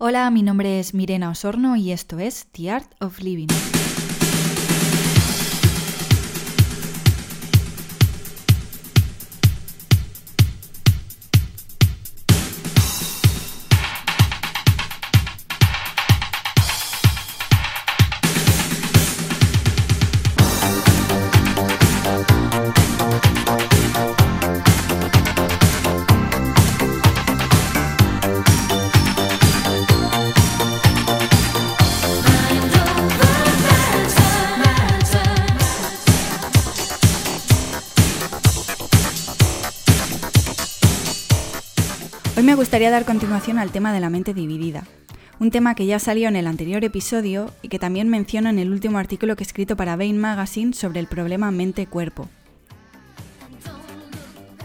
Hola, mi nombre es Mirena Osorno y esto es The Art of Living. Gustaría dar continuación al tema de la mente dividida, un tema que ya salió en el anterior episodio y que también menciono en el último artículo que he escrito para Bain Magazine sobre el problema mente-cuerpo.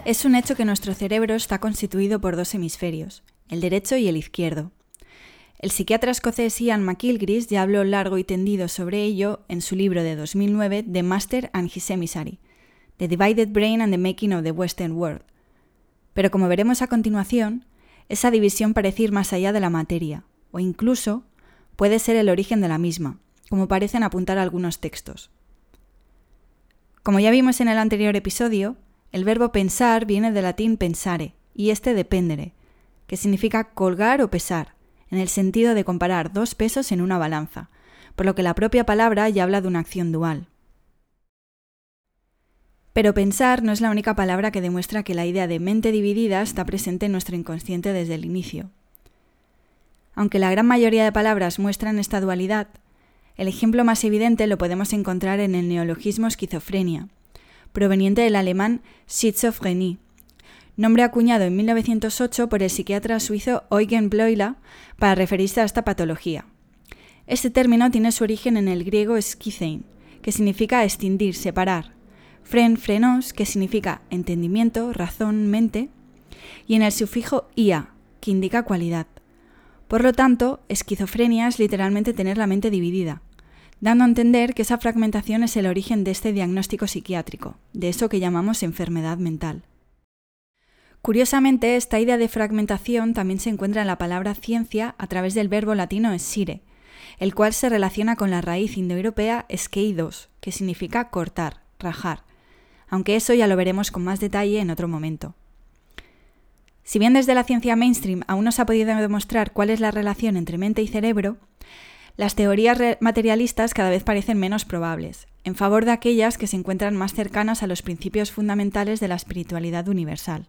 Es un hecho que nuestro cerebro está constituido por dos hemisferios, el derecho y el izquierdo. El psiquiatra escocés Ian McIlgris ya habló largo y tendido sobre ello en su libro de 2009 The Master and His Emissary, The Divided Brain and the Making of the Western World, pero como veremos a continuación, esa división parece ir más allá de la materia, o incluso puede ser el origen de la misma, como parecen apuntar algunos textos. Como ya vimos en el anterior episodio, el verbo pensar viene del latín pensare, y este dependere, que significa colgar o pesar, en el sentido de comparar dos pesos en una balanza, por lo que la propia palabra ya habla de una acción dual. Pero pensar no es la única palabra que demuestra que la idea de mente dividida está presente en nuestro inconsciente desde el inicio. Aunque la gran mayoría de palabras muestran esta dualidad, el ejemplo más evidente lo podemos encontrar en el neologismo esquizofrenia, proveniente del alemán Schizophrenie, nombre acuñado en 1908 por el psiquiatra suizo Eugen Bleuler para referirse a esta patología. Este término tiene su origen en el griego schizein, que significa extindir, separar, fren, frenos, que significa entendimiento, razón, mente, y en el sufijo ia, que indica cualidad. Por lo tanto, esquizofrenia es literalmente tener la mente dividida, dando a entender que esa fragmentación es el origen de este diagnóstico psiquiátrico, de eso que llamamos enfermedad mental. Curiosamente, esta idea de fragmentación también se encuentra en la palabra ciencia a través del verbo latino esire, el cual se relaciona con la raíz indoeuropea skeidos, que significa cortar, rajar, aunque eso ya lo veremos con más detalle en otro momento. Si bien desde la ciencia mainstream aún no se ha podido demostrar cuál es la relación entre mente y cerebro, las teorías materialistas cada vez parecen menos probables, en favor de aquellas que se encuentran más cercanas a los principios fundamentales de la espiritualidad universal.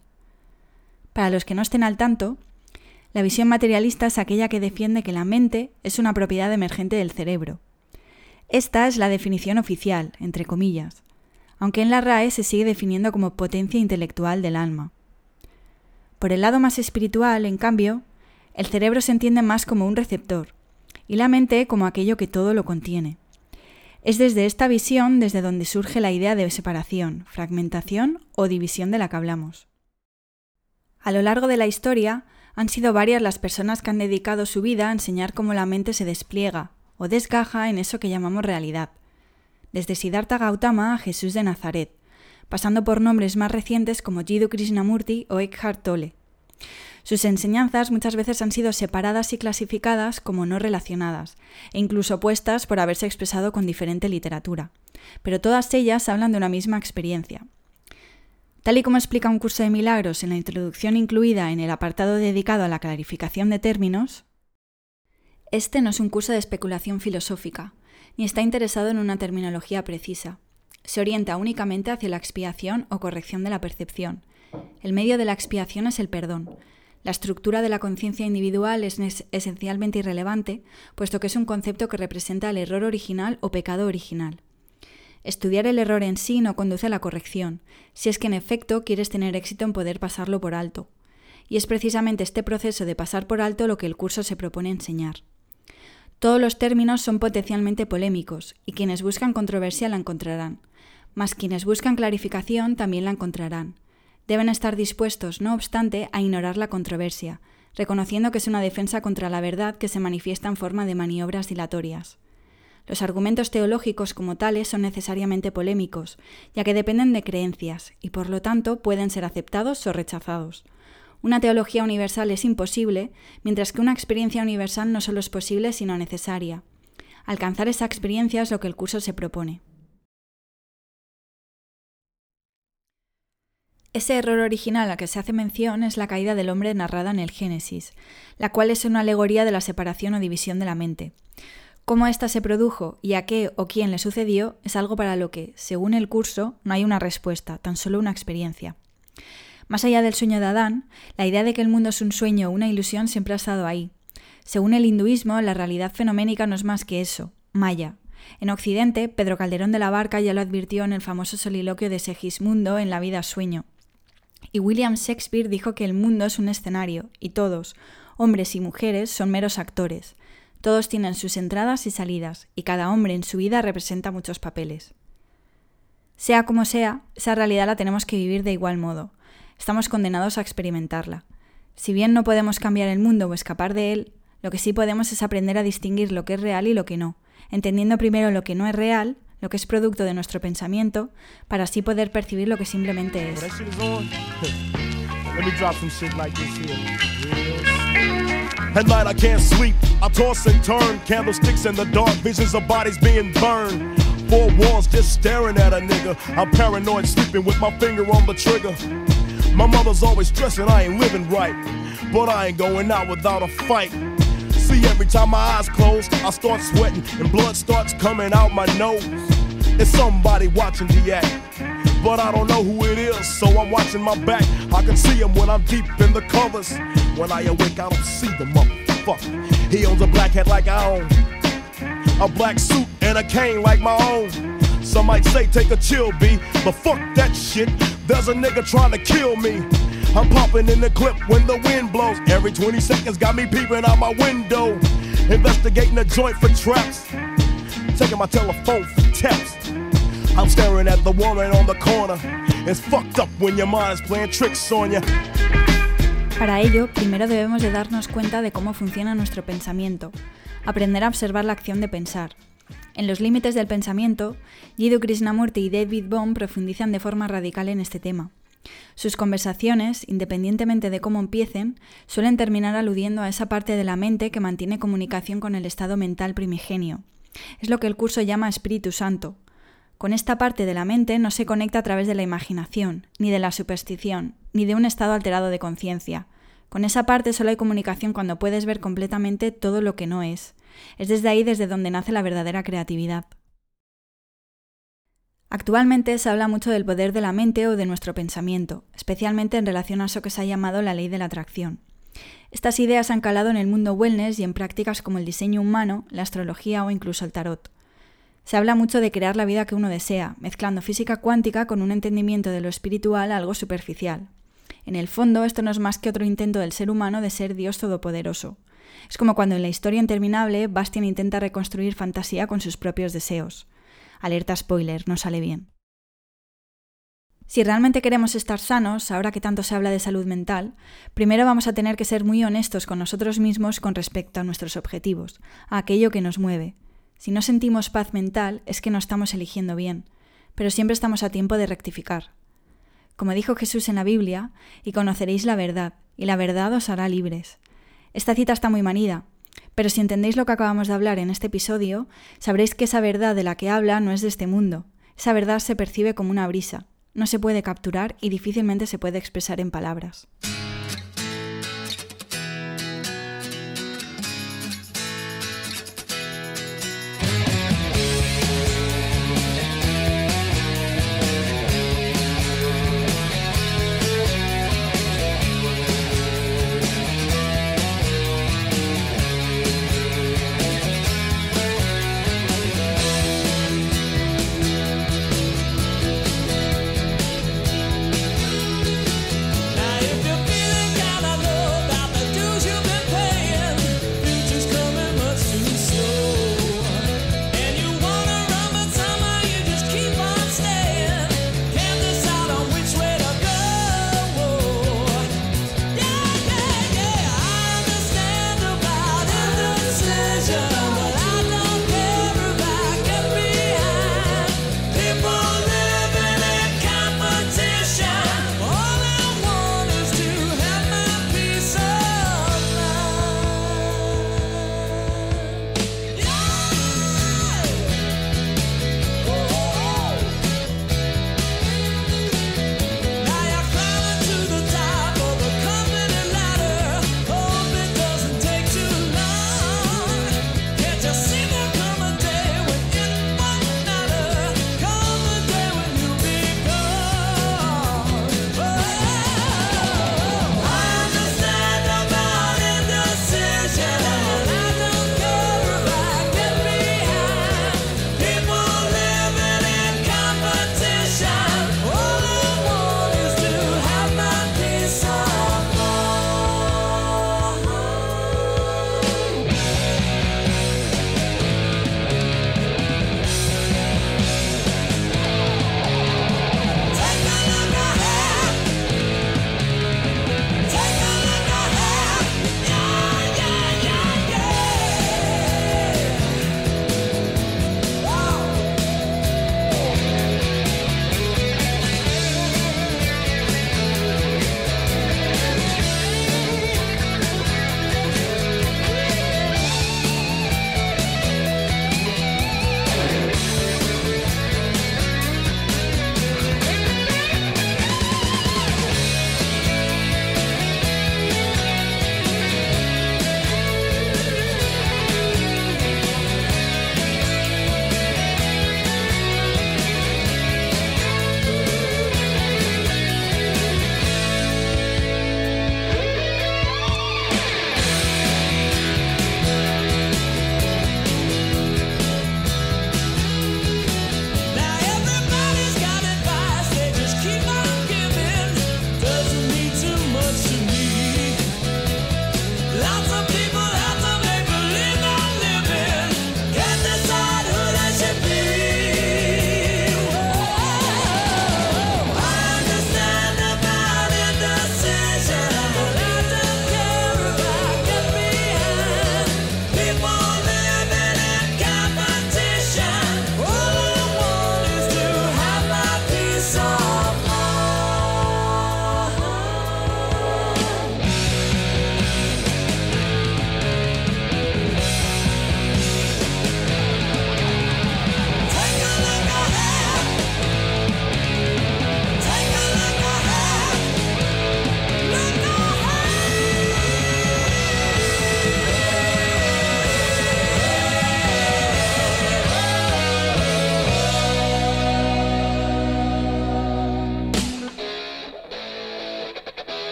Para los que no estén al tanto, la visión materialista es aquella que defiende que la mente es una propiedad emergente del cerebro. Esta es la definición oficial, entre comillas aunque en la RAE se sigue definiendo como potencia intelectual del alma. Por el lado más espiritual, en cambio, el cerebro se entiende más como un receptor y la mente como aquello que todo lo contiene. Es desde esta visión desde donde surge la idea de separación, fragmentación o división de la que hablamos. A lo largo de la historia, han sido varias las personas que han dedicado su vida a enseñar cómo la mente se despliega o desgaja en eso que llamamos realidad, desde Siddhartha Gautama a Jesús de Nazaret, pasando por nombres más recientes como Jiddu Krishnamurti o Eckhart Tolle. Sus enseñanzas muchas veces han sido separadas y clasificadas como no relacionadas, e incluso opuestas por haberse expresado con diferente literatura, pero todas ellas hablan de una misma experiencia. Tal y como explica un curso de milagros en la introducción incluida en el apartado dedicado a la clarificación de términos, este no es un curso de especulación filosófica, ni está interesado en una terminología precisa. Se orienta únicamente hacia la expiación o corrección de la percepción. El medio de la expiación es el perdón. La estructura de la conciencia individual es esencialmente irrelevante, puesto que es un concepto que representa el error original o pecado original. Estudiar el error en sí no conduce a la corrección, si es que en efecto quieres tener éxito en poder pasarlo por alto. Y es precisamente este proceso de pasar por alto lo que el curso se propone enseñar. Todos los términos son potencialmente polémicos y quienes buscan controversia la encontrarán, mas quienes buscan clarificación también la encontrarán. Deben estar dispuestos, no obstante, a ignorar la controversia, reconociendo que es una defensa contra la verdad que se manifiesta en forma de maniobras dilatorias. Los argumentos teológicos como tales son necesariamente polémicos, ya que dependen de creencias y por lo tanto pueden ser aceptados o rechazados. Una teología universal es imposible, mientras que una experiencia universal no solo es posible, sino necesaria. Alcanzar esa experiencia es lo que el curso se propone. Ese error original al que se hace mención es la caída del hombre narrada en el Génesis, la cual es una alegoría de la separación o división de la mente. Cómo ésta se produjo y a qué o quién le sucedió es algo para lo que, según el curso, no hay una respuesta, tan solo una experiencia. Más allá del sueño de Adán, la idea de que el mundo es un sueño o una ilusión siempre ha estado ahí. Según el hinduismo, la realidad fenoménica no es más que eso, Maya, en Occidente, Pedro Calderón de la Barca ya lo advirtió en el famoso soliloquio de Segismundo en La vida sueño. Y William Shakespeare dijo que el mundo es un escenario, y todos, hombres y mujeres, son meros actores. Todos tienen sus entradas y salidas, y cada hombre en su vida representa muchos papeles. Sea como sea, esa realidad la tenemos que vivir de igual modo. Estamos condenados a experimentarla. Si bien no podemos cambiar el mundo o escapar de él, lo que sí podemos es aprender a distinguir lo que es real y lo que no, entendiendo primero lo que no es real lo que es producto de nuestro pensamiento, para así poder percibir lo que simplemente es. At night I can't sleep, I toss and turn, candlesticks in the dark, visions of bodies being burned. Four walls just staring at a nigga. I'm paranoid, sleeping with my finger on the trigger. My mother's always stressing I ain't living right, but I ain't going out without a fight. See, every time my eyes close, I start sweating and blood starts coming out my nose. It's somebody watching the act. But I don't know who it is, so I'm watching my back. I can see him when I'm deep in the covers. When I awake, I don't see the motherfucker. He owns a black hat like I own, a black suit and a cane like my own. Some might say take a chill, B, but fuck that shit. There's a nigga trying to kill me. I'm popping in the clip when the wind blows. Every 20 seconds got me peeping out my window. Investigating the joint for traps. Taking my telephone for taps. I'm staring at the woman on the corner. It's fucked up when your mind is playing tricks on you. Para ello, primero debemos de darnos cuenta de cómo funciona nuestro pensamiento, aprender a observar la acción de pensar. En los límites del pensamiento, Jiddu Krishnamurti y David Bohm profundizan de forma radical en este tema. Sus conversaciones, independientemente de cómo empiecen, suelen terminar aludiendo a esa parte de la mente que mantiene comunicación con el estado mental primigenio. Es lo que el curso llama Espíritu Santo. Con esta parte de la mente no se conecta a través de la imaginación, ni de la superstición, ni de un estado alterado de conciencia. Con esa parte solo hay comunicación cuando puedes ver completamente todo lo que no es. Es desde ahí desde donde nace la verdadera creatividad. Actualmente se habla mucho del poder de la mente o de nuestro pensamiento, especialmente en relación a eso que se ha llamado la ley de la atracción. Estas ideas han calado en el mundo wellness y en prácticas como el diseño humano, la astrología o incluso el tarot. Se habla mucho de crear la vida que uno desea, mezclando física cuántica con un entendimiento de lo espiritual algo superficial. En el fondo, esto no es más que otro intento del ser humano de ser Dios todopoderoso. Es como cuando en la historia interminable Bastian intenta reconstruir fantasía con sus propios deseos. Alerta spoiler, no sale bien. Si realmente queremos estar sanos, ahora que tanto se habla de salud mental, primero vamos a tener que ser muy honestos con nosotros mismos con respecto a nuestros objetivos, a aquello que nos mueve. Si no sentimos paz mental, es que no estamos eligiendo bien, pero siempre estamos a tiempo de rectificar. Como dijo Jesús en la Biblia, y conoceréis la verdad, y la verdad os hará libres. Esta cita está muy manida, pero si entendéis lo que acabamos de hablar en este episodio, sabréis que esa verdad de la que habla no es de este mundo. Esa verdad se percibe como una brisa, no se puede capturar y difícilmente se puede expresar en palabras.